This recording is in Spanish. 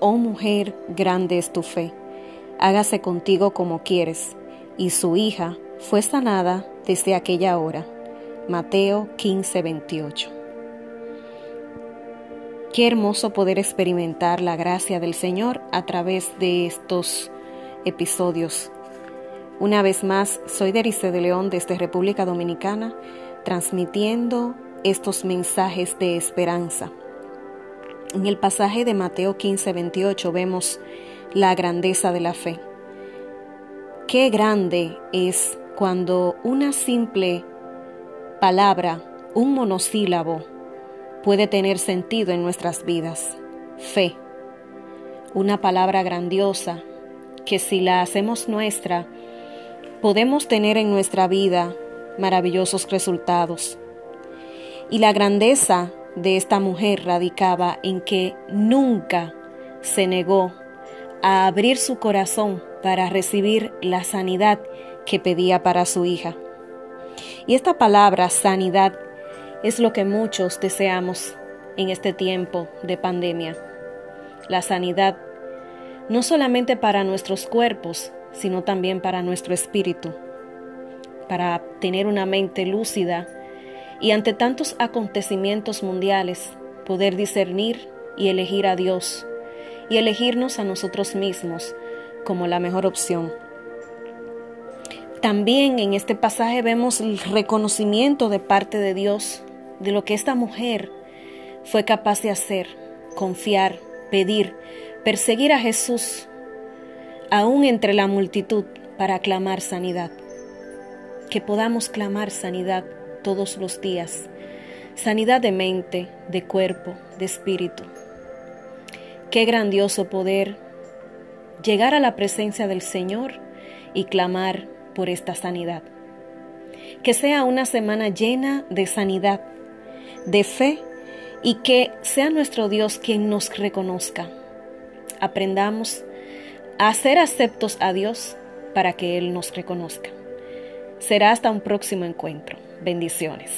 oh mujer, grande es tu fe, hágase contigo como quieres. Y su hija fue sanada desde aquella hora. Mateo 15, 28. Qué hermoso poder experimentar la gracia del Señor a través de estos episodios. Una vez más, soy Derice de León desde República Dominicana, transmitiendo estos mensajes de esperanza. En el pasaje de Mateo 15, 28 vemos la grandeza de la fe. Qué grande es cuando una simple palabra, un monosílabo, puede tener sentido en nuestras vidas. Fe. Una palabra grandiosa que si la hacemos nuestra, podemos tener en nuestra vida maravillosos resultados. Y la grandeza de esta mujer radicaba en que nunca se negó a abrir su corazón para recibir la sanidad que pedía para su hija. Y esta palabra sanidad es lo que muchos deseamos en este tiempo de pandemia. La sanidad no solamente para nuestros cuerpos, sino también para nuestro espíritu, para tener una mente lúcida y ante tantos acontecimientos mundiales poder discernir y elegir a Dios y elegirnos a nosotros mismos como la mejor opción. También en este pasaje vemos el reconocimiento de parte de Dios de lo que esta mujer fue capaz de hacer, confiar, pedir, perseguir a Jesús, aún entre la multitud, para clamar sanidad. Que podamos clamar sanidad todos los días. Sanidad de mente, de cuerpo, de espíritu. Qué grandioso poder llegar a la presencia del Señor y clamar por esta sanidad. Que sea una semana llena de sanidad, de fe y que sea nuestro Dios quien nos reconozca. Aprendamos a ser aceptos a Dios para que Él nos reconozca. Será hasta un próximo encuentro. Bendiciones.